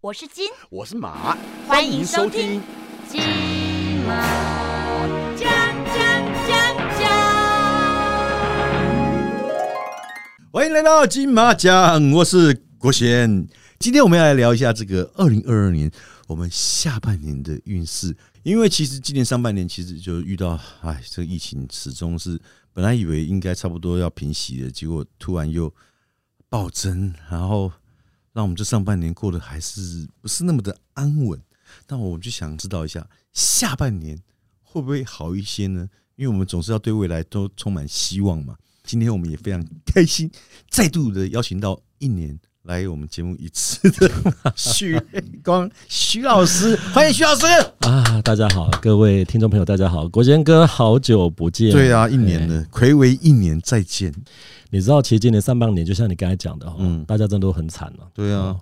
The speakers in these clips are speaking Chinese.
我是金，我是马，欢迎收听金马奖奖奖奖。欢迎来到金马奖，我是国贤。今天我们要来聊一下这个二零二二年我们下半年的运势，因为其实今年上半年其实就遇到，哎，这个疫情始终是本来以为应该差不多要平息的，结果突然又暴增，然后那我们这上半年过得还是不是那么的安稳。那我们就想知道一下，下半年会不会好一些呢？因为我们总是要对未来都充满希望嘛。今天我们也非常开心，再度的邀请到一年来我们节目一次的 许光徐老师，欢迎徐老师。啊，大家好，各位听众朋友，大家好，国贤哥，好久不见。对啊，一年了，暌违一年再见。你知道，其实今年上半年，就像你刚才讲的哈，嗯。大家真的都很惨了。对啊。哦，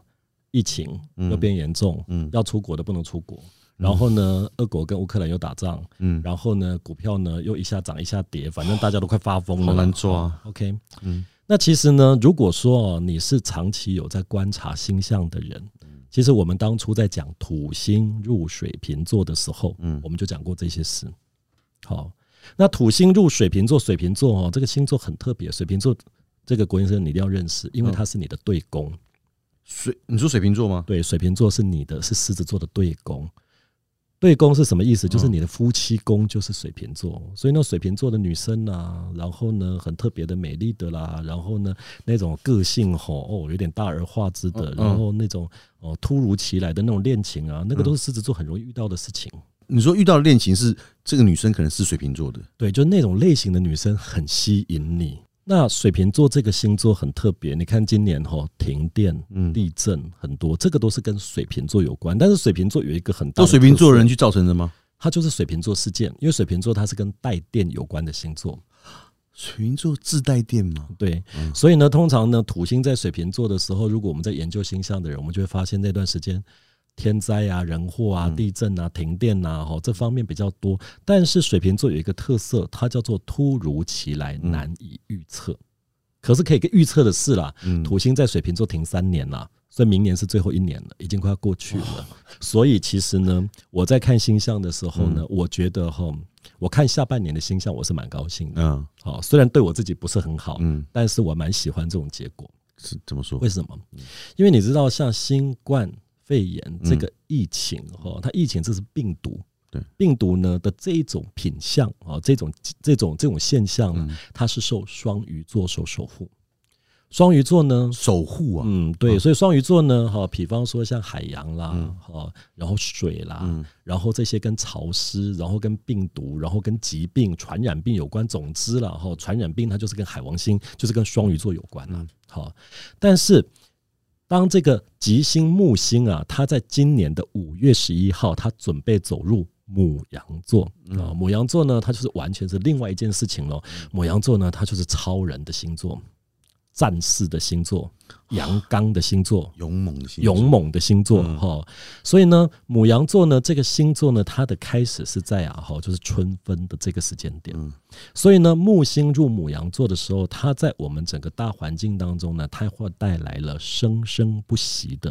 疫情嗯。又变严重，嗯。要出国的不能出国。然后呢，俄国跟乌克兰又打仗，嗯。然后呢，股票呢又一下涨一下跌，反正大家都快发疯了，好难抓。哦 OK，嗯那其实呢，如果说哦，你是长期有在观察星象的人，其实我们当初在讲土星入水瓶座的时候，嗯我们就讲过这些事。好，那土星入水瓶座，水瓶座哦，这个星座很特别，水瓶座这个国先生你一定要认识，因为嗯它是你的对宫。水，你说水瓶座吗？对，水瓶座是你的，是狮子座的对宫。对宫是什么意思？就是嗯你的夫妻宫就是水瓶座，所以那，水瓶座的女生啊，然后呢，很特别的美丽的啦，然后呢，那种个性吼哦，有点大而化之的，嗯然后那种哦突如其来的那种恋情啊，那个都是狮子座很容易遇到的事情。你说遇到的恋情是这个女生可能是水瓶座的，对，就那种类型的女生很吸引你。那水瓶座这个星座很特别，你看今年哈停电、嗯，地震很多，这个都是跟水瓶座有关。但是水瓶座有一个很大的都水瓶座的人去造成的吗？它就是水瓶座事件，因为水瓶座它是跟带电有关的星座，水瓶座自带电吗？对，嗯所以呢，通常呢，土星在水瓶座的时候，如果我们在研究星象的人，我们就会发现那段时间天灾啊、人祸啊、嗯地震啊、停电啊，哈，这方面比较多。但是水瓶座有一个特色，它叫做突如其来，嗯难以预测。可是可以预测的是啦，嗯土星在水瓶座停三年啦，所以明年是最后一年了，已经快要过去了。所以其实呢，我在看星象的时候呢，我觉得哈，我看下半年的星象我是蛮高兴的。嗯好，虽然对我自己不是很好，嗯，但是我蛮喜欢这种结果。是怎么说为？什么？因为你知道，像新冠肺炎嗯这个疫情哈，它疫情这是病毒。对病毒呢的这一种品相啊，这种这种这种现象呢，嗯它是受双鱼座所守护。双鱼座呢，守护啊，嗯，对，所以双鱼座呢，哈，比方说像海洋啦嗯，哈，然后水啦，嗯然后这些跟潮湿，然后跟病毒，然后跟疾病、传染病有关。总之了，哈，传染病它就是跟海王星，就是跟双鱼座有关啦。嗯好，但是当这个吉星木星啊，它在今年的五月十一号，它准备走入母羊座啊。母羊座呢，它就是完全是另外一件事情喽。母羊座呢，它就是超人的星座，战士的星座，阳刚的星座。勇猛的星座，勇猛的星座嗯哈、所以呢，母羊座呢这个星座呢，它的开始是在啊哈，就是春分的这个时间点。嗯所以呢，木星入母羊座的时候，它在我们整个大环境当中呢，它会带来了生生不息的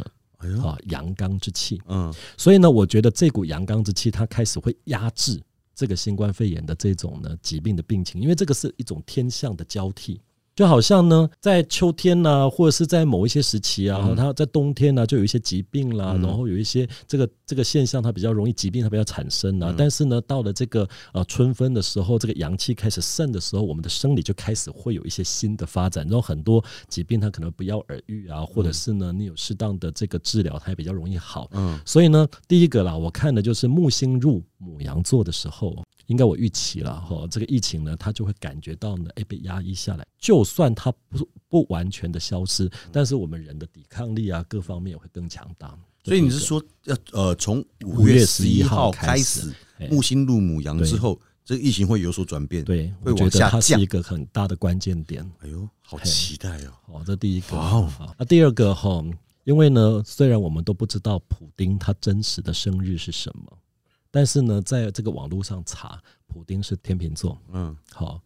啊阳刚之气。嗯所以呢，我觉得这股阳刚之气，它开始会压制这个新冠肺炎的这种呢疾病的病情，因为这个是一种天象的交替。就好像呢，在秋天呐、或者是在某一些时期啊，嗯它在冬天呢、就有一些疾病啦，嗯然后有一些这个这个现象，它比较容易疾病它比较产生啊。嗯但是呢，到了这个呃春分的时候，这个阳气开始盛的时候，我们的生理就开始会有一些新的发展，然后很多疾病它可能不药而愈啊，或者是呢你有适当的这个治疗，它也比较容易好。嗯所以呢，第一个啦，我看的就是木星入母羊座的时候，应该我预期了哈，这个疫情呢，它就会感觉到呢，哎，被压抑下来。就算它不不完全的消失，但是我们人的抵抗力啊，各方面也会更强大。所以你是说，要呃，从五月月十一11号号开始木星入母羊之后，这个疫情会有所转变？，对，会我觉得往下降它是一个很大的关键点。哎呦，好期待哦！好，这第一个。哇哦那第二个哈，因为呢，虽然我们都不知道普丁他真实的生日是什么，但是呢，在这个网络上查，普丁是天秤座。嗯好，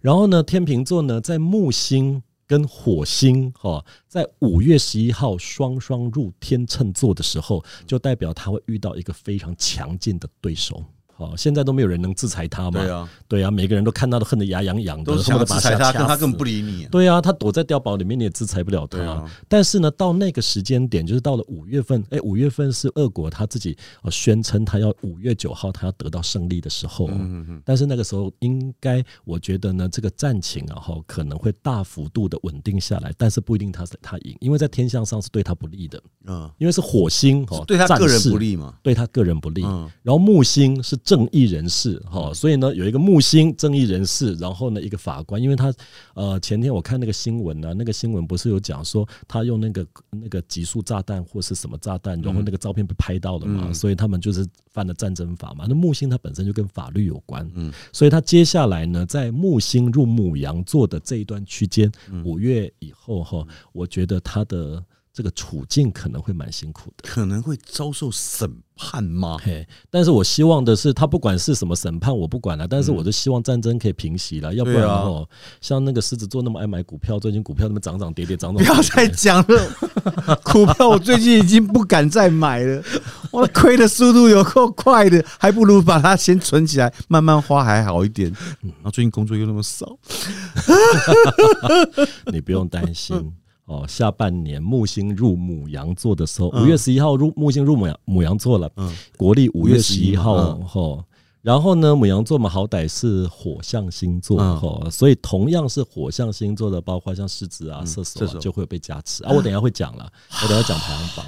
然后呢，天秤座呢，在木星跟火星哈，在五月十一号双双入天秤座的时候，就代表他会遇到一个非常强劲的对手。好，现在都没有人能制裁他嘛？对啊，对啊，每个人都看到都恨得牙痒痒的，都想要恨不得把制裁他，但他根本不理你啊。对啊，他躲在碉堡里面，你也制裁不了他。啊但是呢，到那个时间点，就是到了五月份，哎，五月份是俄国他自己呃宣称他要五月九号他要得到胜利的时候。嗯嗯但是那个时候，应该我觉得呢，这个战情啊，哈，可能会大幅度的稳定下来，但是不一定他是他赢，因为在天象上是对他不利的，嗯，因为是火星哦，对他个人不利嘛。对他个人不利。嗯然后木星是正义人士，哈、所以呢有一个木星正义人士，然后呢一个法官，因为他呃前天我看那个新闻呢、那个新闻不是有讲说他用那个那个极速炸弹或是什么炸弹，然后那个照片被拍到了嘛，嗯。所以他们就是犯了战争法嘛。那木星它本身就跟法律有关，嗯。所以他接下来呢在木星入母羊座的这一段区间，嗯。五月以后哈，我觉得他的这个处境可能会蛮辛苦的。可能会遭受审判吗？嘿，但是我希望的是，他不管是什么审判，我不管了。但是嗯我就希望战争可以平息了，要不然哦，像那个狮子座那么爱买股票，最近股票那么涨涨跌跌，涨涨不要再讲了，股票我最近已经不敢再买了，我亏的速度有够快的，还不如把它先存起来，慢慢花还好一点。然后最近工作又那么少，你不用担心。哦，下半年木星入母羊座的时候，嗯五月十一号入木星入母羊母羊座了，嗯国历五月十一号嗯吼。然后呢，母羊座嘛，好歹是火象星座嗯吼，所以同样是火象星座的，包括像狮子啊、嗯射手啊，就会有被加持啊。我等一下会讲了，我等下讲排行榜。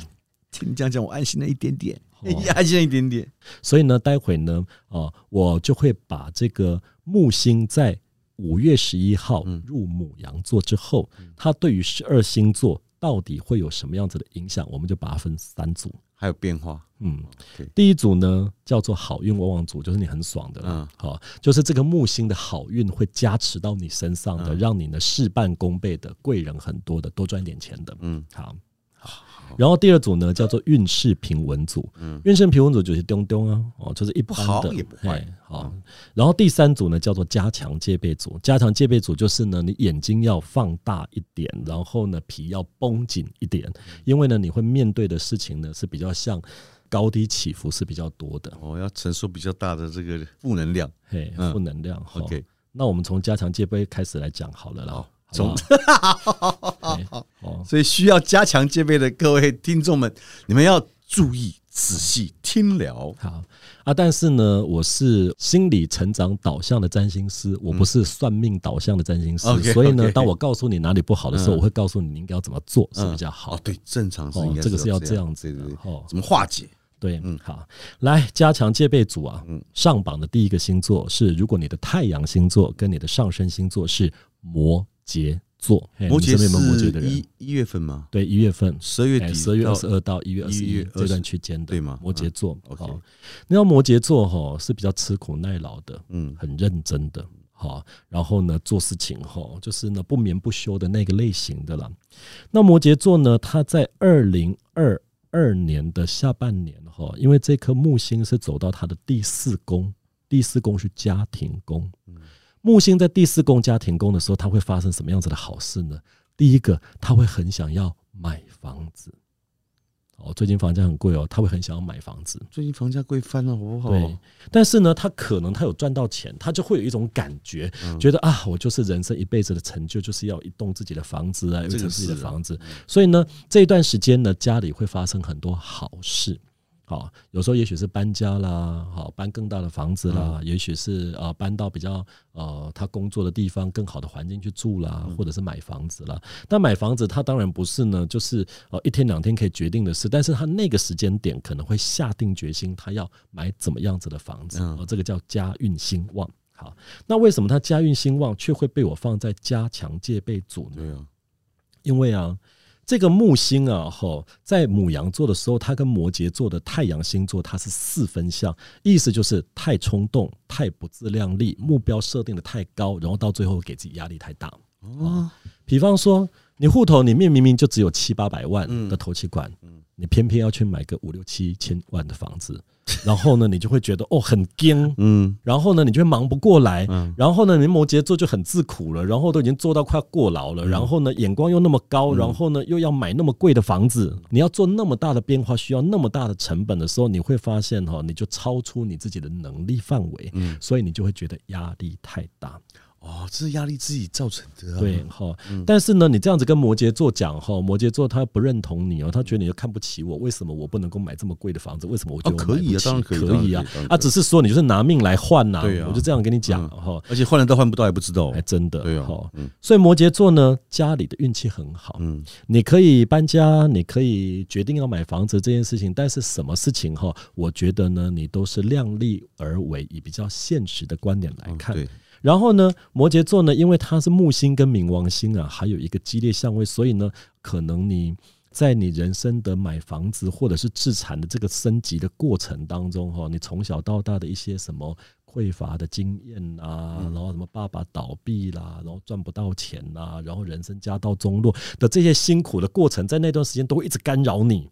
听你这样讲，我安心了一点点，哦 安心了一点点。所以呢，待会呢，哦，我就会把这个木星在五月十一号嗯。入母羊座之后，它对于十二星座到底会有什么样子的影响，我们就把它分三组。还有变化，嗯。第一组呢叫做好运旺旺组，就是你很爽的，嗯。好、就是这个木星的好运会加持到你身上的，嗯。让你呢事半功倍的，贵人很多的，多赚一点钱的。嗯。好。然后第二组呢，叫做运势平稳组。嗯运势平稳组就是咚咚啊，哦，就是一般不好的，也不坏好。然后第三组呢，叫做加强戒备组。加强戒备组就是呢，你眼睛要放大一点，然后呢，皮要绷紧一点，因为呢，你会面对的事情呢是比较像高低起伏是比较多的，我要承受比较大的这个负能量。嘿，嗯负能量。吼 OK，那我们从加强戒备开始来讲好了啦。好好不好？嘿哦，所以需要加强戒备的各位听众们，你们要注意仔细听了。好啊，但是呢，我是心理成长导向的占星师，我不是算命导向的占星师所以呢当我告诉你哪里不好的时候，嗯。我会告诉你你应该要怎么做是比较好哦，。对，正常是哦应该，这个是要这这样子的哦。怎么化解？对，嗯。好，来加强戒备组啊嗯，上榜的第一个星座是，如果你的太阳星座跟你的上升星座是摩羯座，摩羯座摩羯的人。是一？一月份吗？对，一月份，十二月底，十二月二十二到一月二十1月20一这段区间的，对吗？摩羯座。好，那摩羯座哈是比较吃苦耐劳的，嗯。很认真的，好，然后呢做事情吼就是呢不眠不休的那个类型的啦。那摩羯座呢，它在二零二二年的下半年哈，因为这颗木星是走到它的第四宫，第四宫是家庭宫。木星在第四宫家庭宫的时候，他会发生什么样子的好事呢？第一个，他会很想要买房子。哦，最近房价很贵哦，他会很想要买房子。最近房价贵翻了，好不好？对，但是呢，他可能他有赚到钱，他就会有一种感觉，嗯觉得啊，我就是人生一辈子的成就，就是要一栋自己的房子啊，有一这个层自己的房子。所以呢，这一段时间呢，家里会发生很多好事。好，有时候也许是搬家啦，好搬更大的房子啦，也许是呃搬到比较呃他工作的地方更好的环境去住啦，或者是买房子啦。但买房子他当然不是呢，就是呃一天两天可以决定的事，但是他那个时间点可能会下定决心，他要买怎么样子的房子，嗯哦，这个叫家运兴旺。好，那为什么他家运兴旺却会被我放在加强戒备组呢？对啊，因为啊，这个木星啊，吼，在母羊座的时候，它跟摩羯座的太阳星座它是四分相，意思就是太冲动、太不自量力，目标设定的太高，然后到最后给自己压力太大。哦，比方说，你户头里面明明就只有七八百万嗯。的投期款，嗯你偏偏要去买个五六七千万的房子，然后呢，你就会觉得哦很惊，嗯。然后呢，你就会忙不过来，嗯。然后呢，你摩羯座就很自苦了，然后都已经做到快要过劳嗯。了，然后呢，眼光又那么高，然后呢，又要买那么贵的房子，你要做那么大的变化，需要那么大的成本的时候，你会发现哈，你就超出你自己的能力范围，嗯，所以你就会觉得压力太大。哦，这是压力自己造成的、啊。对哈，但是呢，你这样子跟摩羯座讲哈，摩羯座他不认同你哦，他觉得你又看不起我，为什么我不能够买这么贵的房子？为什么我觉得我哦可以啊当然可以可以啊。啊，只是说你就是拿命来换呐、对啊。我就这样跟你讲嗯。哈，而且换得到换不到也不知道。还。真的对啊。哈，嗯。所以摩羯座呢，家里的运气很好，嗯。你可以搬家，你可以决定要买房子这件事情，但是什么事情哈，我觉得呢，你都是量力而为，以比较现实的观点来看。然后呢，摩羯座呢，因为它是木星跟冥王星啊，还有一个激烈相位，所以呢，可能你在你人生的买房子或者是自产的这个升级的过程当中，哈，你从小到大的一些什么匮乏的经验啊，然后什么爸爸倒闭啦，然后赚不到钱啦，然后人生家道中落的这些辛苦的过程，在那段时间都会一直干扰你。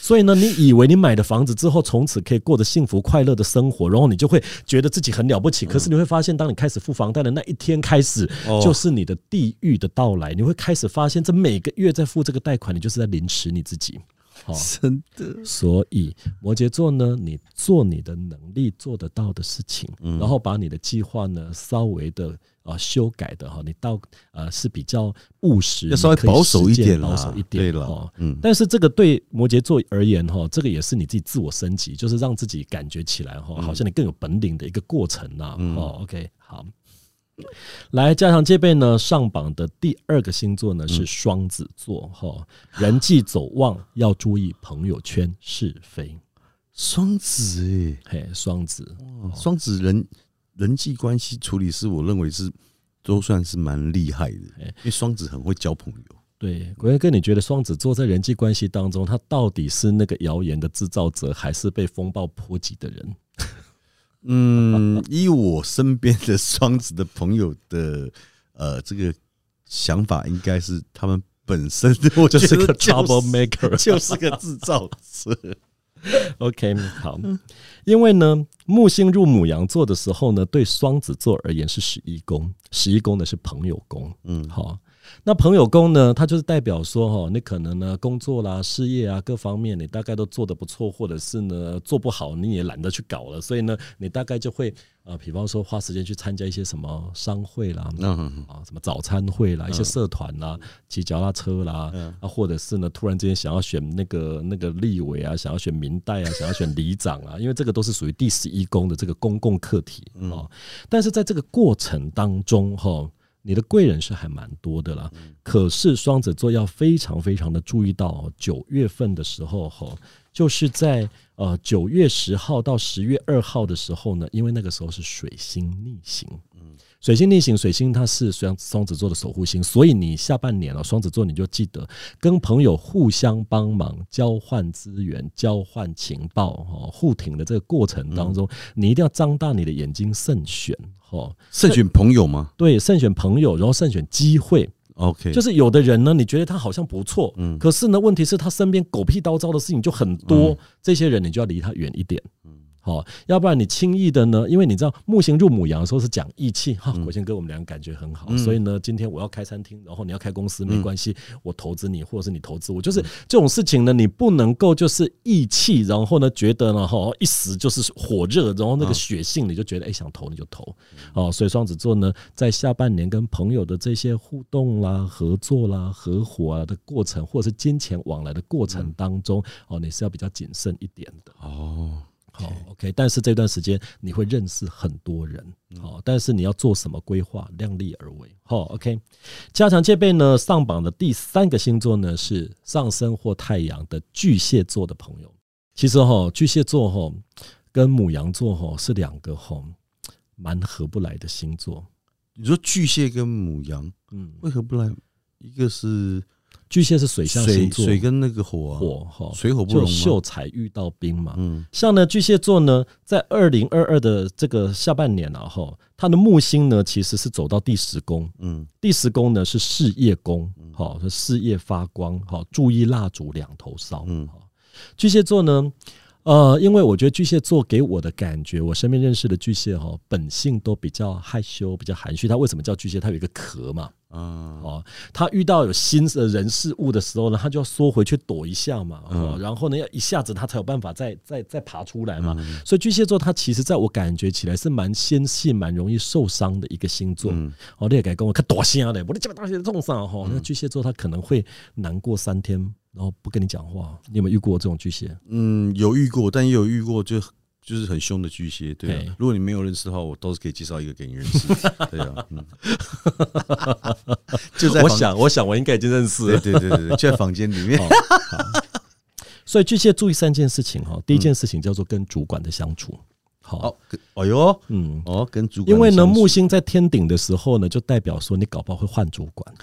所以呢，你以为你买了房子之后，从此可以过着幸福快乐的生活，然后你就会觉得自己很了不起。可是你会发现，当你开始付房贷的那一天开始，哦就是你的地狱的到来。你会开始发现，这每个月在付这个贷款，你就是在凌迟你自己。好、真的。所以摩羯座呢，你做你的能力做得到的事情，嗯然后把你的计划呢稍微的啊、呃修改的哈，你到呃是比较务实，要稍微保守一点保守一点对了。嗯但是这个对摩羯座而言哈，这个也是你自己自我升级，就是让自己感觉起来哈，好像你更有本领的一个过程呐。嗯哦，OK，好。来加上戒备呢，上榜的第二个星座呢嗯是双子座哈，人际走旺要注意朋友圈是非。双子哎、嘿，双子，哇双子人人际关系处理是我认为是都算是蛮厉害的，哎因为双子很会交朋友。对，国哥，你觉得双子座在人际关系当中，他到底是那个谣言的制造者，还是被风暴波及的人？嗯，以我身边的双子的朋友的呃这个想法，应该是他们本身我就是个 trouble maker，就是个制造者。OK，好，因为呢，木星入母羊座的时候呢，对双子座而言是十一宫，十一宫呢是朋友宫。嗯，好，那朋友宫呢，它就是代表说，哈，你可能呢工作啦、事业啊各方面，你大概都做得不错，或者是呢做不好，你也懒得去搞了，所以呢，你大概就会呃，比方说花时间去参加一些什么商会啦，嗯啊，什么早餐会啦，一些社团啦，骑脚踏车啦，嗯。啊，或者是呢，突然之间想要选那个那个立委啊，想要选民代啊，想要选里长啊，因为这个都是属于第十一宫的这个公共课题哦。但是在这个过程当中，哈。你的贵人是还蛮多的啦，可是双子座要非常非常的注意到哦，九月份的时候哈，就是在呃九月十号到十月二号的时候呢，因为那个时候是水星逆行，水星逆行，水星它是双双子座的守护星，所以你下半年哦、双子座你就记得跟朋友互相帮忙、交换资源、交换情报、哦互挺的这个过程当中，你一定要张大你的眼睛，慎选哦，慎选朋友吗对，慎选朋友，然后慎选机会。？OK，就是有的人呢，你觉得他好像不错，嗯可是呢，问题是他身边狗屁叨叨的事情就很多，这些人你就要离他远一点。好，要不然你轻易的呢，因为你知道木星入母羊的时候是讲义气哈，国贤哥我们俩感觉很好，嗯。所以呢，今天我要开餐厅，然后你要开公司没关系，我投资你，或者是你投资我，就是这种事情呢，你不能够就是义气，然后呢觉得呢哈一时就是火热，然后那个血性你就觉得哎想投你就投，哦，所以双子座呢在下半年跟朋友的这些互动啦、合作啦、合伙啊的过程，或者是金钱往来的过程当中，哦，你是要比较谨慎一点的。哦，好，OK，但是这段时间你会认识很多人，好，但是你要做什么规划，量力而为。好，OK，加强戒备呢，上榜的第三个星座呢是上升或太阳的巨蟹座的朋友。其实哈，巨蟹座哈跟母羊座哈是两个哈蛮合不来的星座。你说巨蟹跟母羊嗯，为何不来？一个是巨蟹是水象星座，水水跟那个火啊，火哈，水火不容就秀？才遇到兵嘛。嗯。像呢，巨蟹座呢，在二零二二的这个下半年啊，哈，它的木星呢其实是走到第十宫，嗯。第十宫呢是事业宫，好、是事业发光，好、注意蜡烛两头烧。嗯。好巨蟹座呢，呃，因为我觉得巨蟹座给我的感觉，我身边认识的巨蟹哈、本性都比较害羞，比较含蓄。他为什么叫巨蟹？他有一个壳嘛，啊哦，他遇到有新的人事物的时候呢，他就要缩回去躲一下嘛，哦，嗯然后呢，要一下子他才有办法再再再爬出来嘛。所以巨蟹座他其实在我感觉起来是蛮纤细、蛮容易受伤的一个星座。嗯哦，你也该跟我看多声的，我的这么大些重伤哈。那巨蟹座他可能会难过三天，然后不跟你讲话。你有没有遇过这种巨蟹？嗯，有遇过，但也有遇过就就是很凶的巨蟹，对。如果你没有认识的话，我倒是可以介绍一个给你认识。对啊，嗯，就在，我想，我想我应该已经认识对了。对对对对，就在房间里面。所以巨蟹注意三件事情哈。第一件事情叫做跟主管的相处。好，哦哟，嗯，哦，跟主管因为呢，木星在天顶的时候呢，就代表说你搞不好会换主管。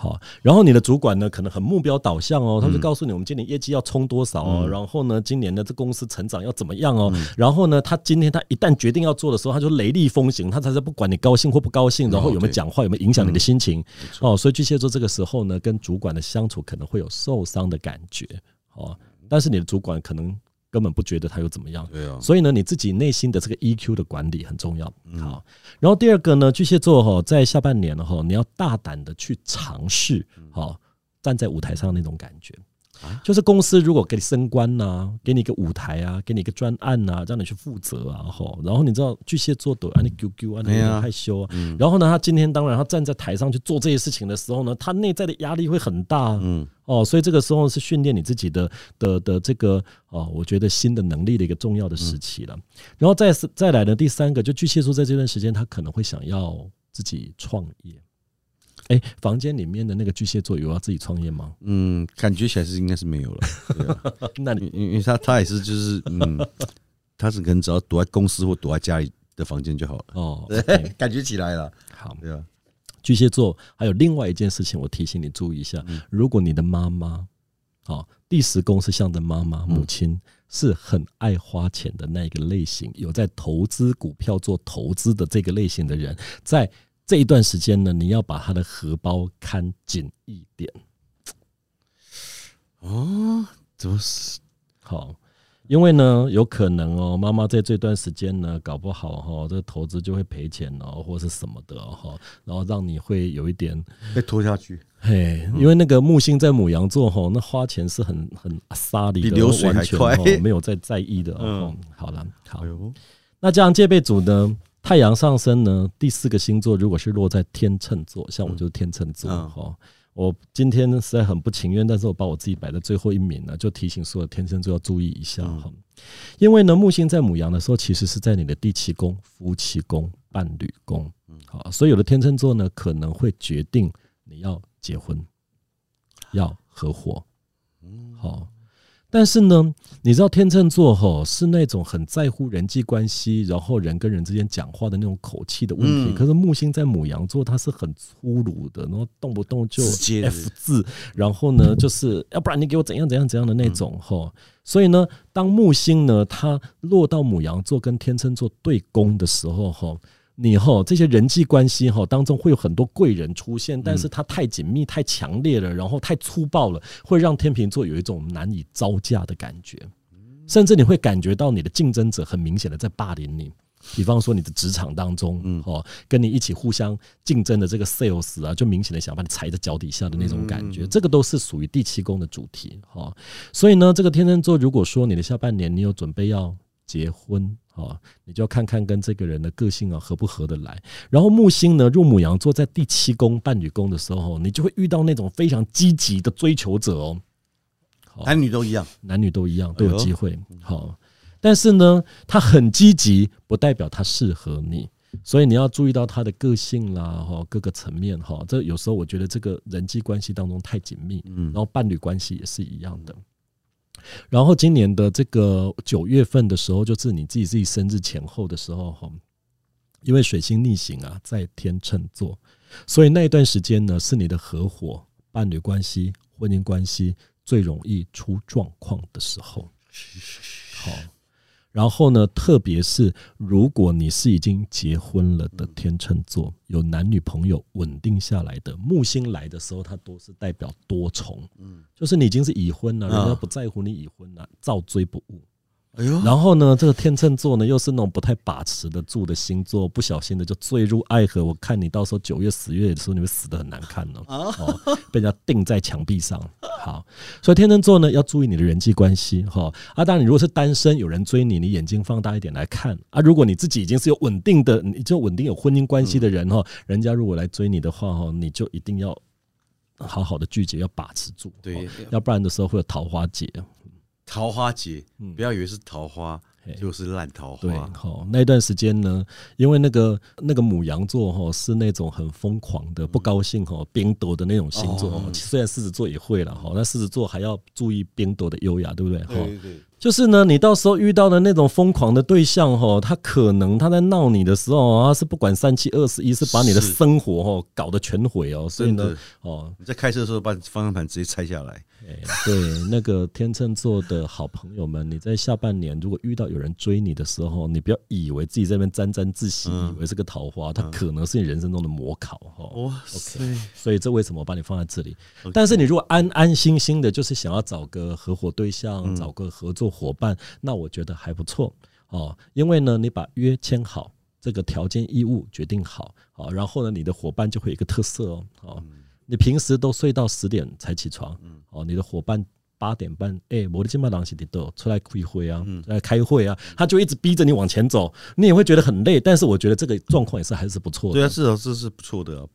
好，然后你的主管呢，可能很目标导向哦，他就告诉你，我们今年业绩要冲多少哦，然后呢，今年的这公司成长要怎么样哦，然后呢，他今天他一旦决定要做的时候，他就雷厉风行，他才是不管你高兴或不高兴，然后有没有讲话，有没有影响你的心情。哦，所以巨蟹座这个时候呢，跟主管的相处可能会有受伤的感觉哦，但是你的主管可能根本不觉得他有怎么样，对啊，所以呢，你自己内心的这个 EQ 的管理很重要。好，然后第二个呢，巨蟹座哈，在下半年哈，你要大胆的去尝试，好，站在舞台上那种感觉。就是公司如果给你升官呐、给你一个舞台啊，给你一个专案呐、让你去负责啊，吼，然后你知道巨蟹座的啊，你 QQ 啊，你害羞啊，然后呢，他今天当然他站在台上去做这些事情的时候呢，他内在的压力会很大，嗯。哦，所以这个时候是训练你自己的的的这个哦，我觉得新的能力的一个重要的时期了。然后再是再来呢，第三个就巨蟹座在这段时间，他可能会想要自己创业。哎，房间里面的那个巨蟹座有要自己创业吗？嗯，感觉起来是应该是没有了。那你因因为他他也是就是嗯，他是可能只要躲在公司或躲在家里的房间就好了。哦，感觉起来了，好，对啊，巨蟹座还有另外一件事情，我提醒你注意一下，如果你的妈妈，哦，第十宫是象征妈妈、母亲，是很爱花钱的那一个类型，有在投资股票做投资的这个类型的人，在这一段时间呢，你要把他的荷包看紧一点，哦，怎么是？好。因为呢，有可能哦，妈妈在这段时间呢，搞不好哈、这个投资就会赔钱哦，或是什么的哈、然后让你会有一点被拖下去？嘿，因为那个木星在母羊座吼，那花钱是很很阿萨里的，比流水还完全快吼没有在在意的。嗯嗯，好了，好哎，那这样戒备组呢，太阳上升呢，第四个星座如果是落在天秤座，像我就是天秤座嗯哈。我今天实在很不情愿，但是我把我自己摆在最后一名呢，就提醒所有天秤座要注意一下哈。因为呢，木星在母羊的时候，其实是在你的第七宫、夫妻宫、伴侣宫，好，所以有的天秤座呢，可能会决定你要结婚，要合伙，好。但是呢，你知道天秤座吼是那种很在乎人际关系，然后人跟人之间讲话的那种口气的问题。嗯可是木星在母羊座，它是很粗鲁的，然后动不动就 F 字，然后呢，就是要不然你给我怎样怎样怎样的那种吼。所以呢，当木星呢它落到母羊座跟天秤座对攻的时候吼。你吼这些人际关系吼当中会有很多贵人出现，但是它太紧密、太强烈了，然后太粗暴了，会让天秤座有一种难以招架的感觉，甚至你会感觉到你的竞争者很明显的在霸凌你。比方说你的职场当中，嗯，哦，跟你一起互相竞争的这个 sales 啊，就明显的想把你踩在脚底下的那种感觉，这个都是属于第七宫的主题，哈。所以呢，这个天秤座如果说你的下半年你有准备要结婚，哦，你就要看看跟这个人的个性啊合不合得来。然后木星呢入母羊座在第七宫伴侣宫的时候，你就会遇到那种非常积极的追求者哦，男女都一样。男女都一样，都有机会。好，但是呢，他很积极，不代表他适合你，所以你要注意到他的个性啦，哈，各个层面哈。这有时候我觉得这个人际关系当中太紧密，嗯然后伴侣关系也是一样的。然后今年的这个九月份的时候，就是你自己自己生日前后的时候哈，因为水星逆行啊，在天秤座，所以那一段时间呢，是你的合伙。伴侣关系、婚姻关系最容易出状况的时候。好，然后呢，特别是如果你是已经结婚了的天秤座，有男女朋友稳定下来的，木星来的时候，它都是代表多重，嗯，就是你已经是已婚了，人家啊不在乎你已婚了，照追不误。哎呦，然后呢，这个天秤座呢，又是那种不太把持得住的星座，不小心的就坠入爱河。我看你到时候九月、十月的时候，你会死得很难看哦、哦，被人家钉在墙壁上。好，所以天秤座呢，要注意你的人际关系哈。啊，当然，你如果是单身，有人追你，你眼睛放大一点来看啊。如果你自己已经是有稳定的，你就稳定有婚姻关系的人哈，人家如果来追你的话哈，你就一定要好好的拒绝，要把持住，对哦要不然的时候会有桃花劫。桃花节，嗯不要以为是桃花，嘿就是烂桃花对，花。好，那一段时间呢，因为那个那个母羊座哈是那种很疯狂的、不高兴哈、冰斗的那种星座哦哦。虽然狮子座也会了哈，那狮子座还要注意冰斗的优雅，对不对？哈，对对，就是呢，你到时候遇到的那种疯狂的对象哈，他可能他在闹你的时候，他是不管三七二十一，是把你的生活哈搞得全毁哦。所以呢，，哦，你在开车的时候把方向盘直接拆下来。哎，对，那个天秤座的好朋友们，你在下半年如果遇到有人追你的时候，你不要以为自己在那边沾沾自喜，嗯。以为是个桃花，它可能是你人生中的模考哦。哇塞，所以这为什么我把你放在这里？但是你如果安安心心的，就是想要找个合伙对象，嗯。找个合作伙伴，那我觉得还不错哦。因为呢，你把约签好，这个条件义务决定好，好，然后呢，你的伙伴就会有一个特色哦，哦，嗯你平时都睡到十点才起床，哦，你的伙伴。八点半，哎、我的金马郎是都出来开会啊，嗯来开会啊，他就一直逼着你往前走，你也会觉得很累。但是我觉得这个状况也是还是不错的。对啊，至少这是不错的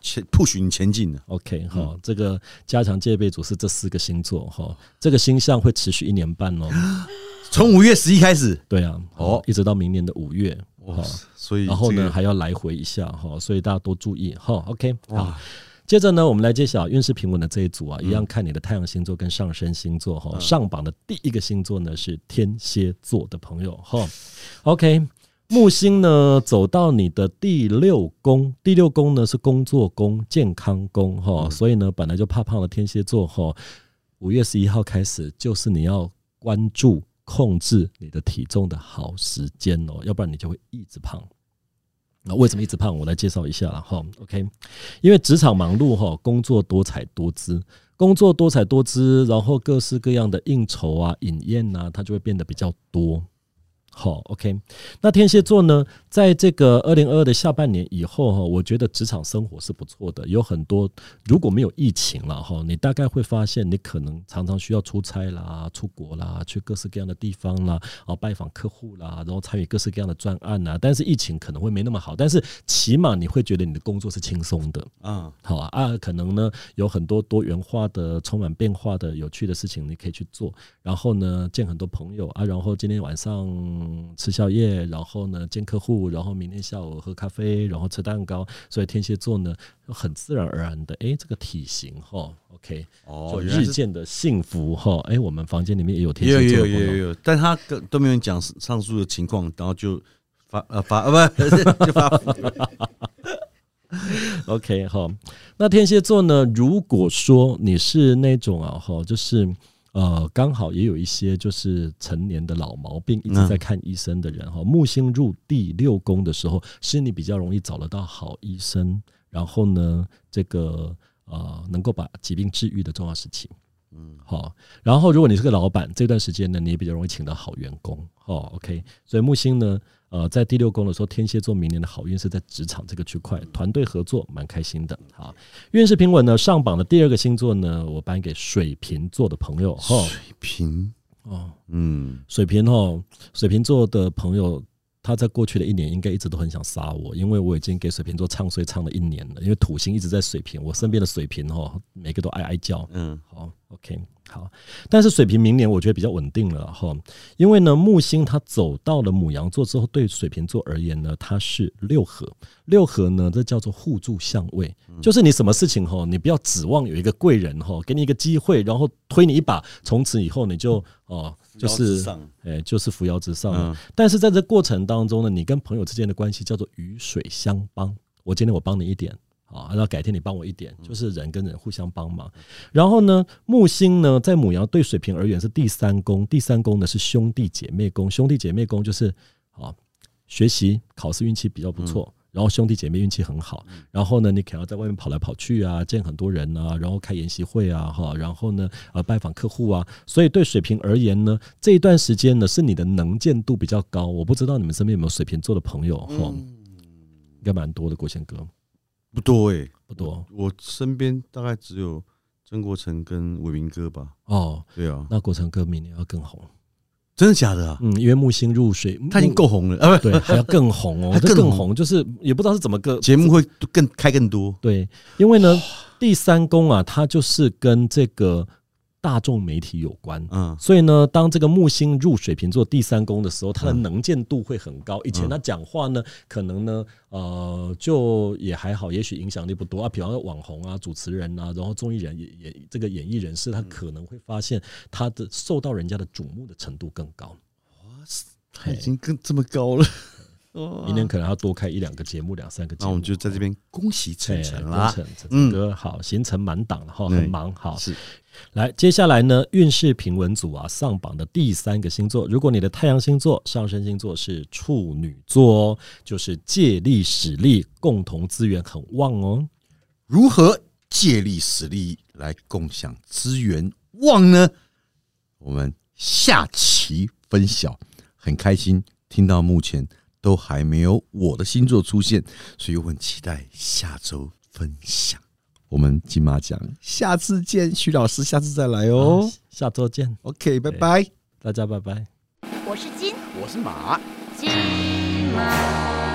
前 push 你前进的。OK 好，这个加强戒备组是这四个星座哈，这个星象会持续一年半哦。从五月十一开始，对啊，哦哦，一直到明年的五月，哇，，所以然后呢还要来回一下哈，所以大家多注意哈。OK，好哇，，接着呢，我们来揭晓运势平稳的这一组啊，嗯一样看你的太阳星座跟上升星座哈。上榜的第一个星座呢是天蝎座的朋友哈。OK，木星呢走到你的第六宫，第六宫呢是工作宫、健康宫哈，嗯所以呢本来就怕胖的天蝎座哈，五月十一号开始就是你要关注。控制你的体重的好时间哦，要不然你就会一直胖。那为什么一直胖？我来介绍一下了哈。OK，因为职场忙碌哈，工作多彩多姿，工作多彩多姿，然后各式各样的应酬啊、饮宴啊，它就会变得比较多。好，OK，那天蝎座呢，在这个二零二二的下半年以后哈，我觉得职场生活是不错的，有很多如果没有疫情了哈，你大概会发现你可能常常需要出差啦、出国啦、去各式各样的地方啦，然后拜访客户啦，然后参与各式各样的专案啦。但是疫情可能会没那么好，但是起码你会觉得你的工作是轻松的。啊，好啊啊，可能呢有很多多元化的、充满变化的、有趣的事情你可以去做。然后呢，见很多朋友啊，然后今天晚上吃宵夜，然后呢见客户，然后明天下午喝咖啡，然后吃蛋糕。所以天蝎座呢，很自然而然的，哎，这个体型哈，OK，哦，日渐的幸福哈。哎，我们房间里面也有天蝎座有也有有，但他跟都没有人讲上述的情况，然后就发呃发呃不 就发 OK 哈，那天蝎座呢？如果说你是那种啊哈，就是呃刚好也有一些就是成年的老毛病，一直在看医生的人哈，木星入第六宫的时候，是你比较容易找得到好医生，然后呢，这个呃能够把疾病治愈的重要事情。嗯，好。然后，如果你是个老板，这段时间呢，你也比较容易请到好员工。哦，OK。所以木星呢，呃，在第六宫的时候，天蝎座明年的好运是在职场这个区块，团队合作蛮开心的。好，运势平稳呢，上榜的第二个星座呢，我颁给水瓶座的朋友。哈，水瓶，哦，嗯，水瓶哦，水瓶座的朋友，他在过去的一年应该一直都很想杀我，因为我已经给水瓶座唱衰唱了一年了。因为土星一直在水瓶，我身边的水瓶哦，每个都哀哀叫。嗯，好，OK，好。但是水瓶明年我觉得比较稳定了哈，因为呢木星它走到了母羊座之后，对水瓶座而言呢，它是六合。六合呢，这叫做互助相位，就是你什么事情哈，你不要指望有一个贵人哈，给你一个机会，然后推你一把，从此以后你就哦，就是哎，就是扶摇直上。嗯但是在这过程当中呢，你跟朋友之间的关系叫做鱼水相帮。我今天我帮你一点，啊，那改天你帮我一点，就是人跟人互相帮忙。然后呢，木星呢在母羊对水瓶而言是第三宫，第三宫呢是兄弟姐妹宫，兄弟姐妹宫就是啊学习考试运气比较不错。然后兄弟姐妹运气很好，然后呢，你可能要在外面跑来跑去啊，见很多人啊，然后开研习会啊，哈，然后呢，呃，拜访客户啊，所以对水瓶而言呢，这一段时间呢，是你的能见度比较高。我不知道你们身边有没有水瓶座的朋友哈，应该蛮多的。国贤哥不多哎，不多，我身边大概只有曾国成跟伟明哥吧。哦，对啊，那国成哥明年要更红。真的假的啊？嗯，因为木星入水，它已经够红了啊！对，还要更红哦，更红，就是也不知道是怎么个节目会更开更多。对，因为呢，第三宫啊，它就是跟这个。大众媒体有关，嗯，所以呢，当这个木星入水瓶座第三宫的时候，他的能见度会很高。以前他讲话呢，可能呢，呃，就也还好，也许影响力不多啊。比方说网红啊、主持人啊，然后综艺人也也这个演艺人士，他可能会发现他的受到人家的瞩目的程度更高。哇塞，他已经更这么高了。明年可能要多开一两个节目，两三个节目。那我们就在这边恭喜晨晨啦，晨，哥好，行程满档了哈，很忙，好是。来，接下来呢，运势平稳组啊，上榜的第三个星座，如果你的太阳星座、上升星座是处女座哦，就是借力使力，共同资源很旺哦。如何借力使力来共享资源旺呢？我们下期分晓。很开心听到目前。都还没有我的星座出现，所以我很期待下周分享。我们金马奖下次见，徐老师下次再来哦，下周见，OK，拜拜，大家拜拜。我是金，我是马，金马。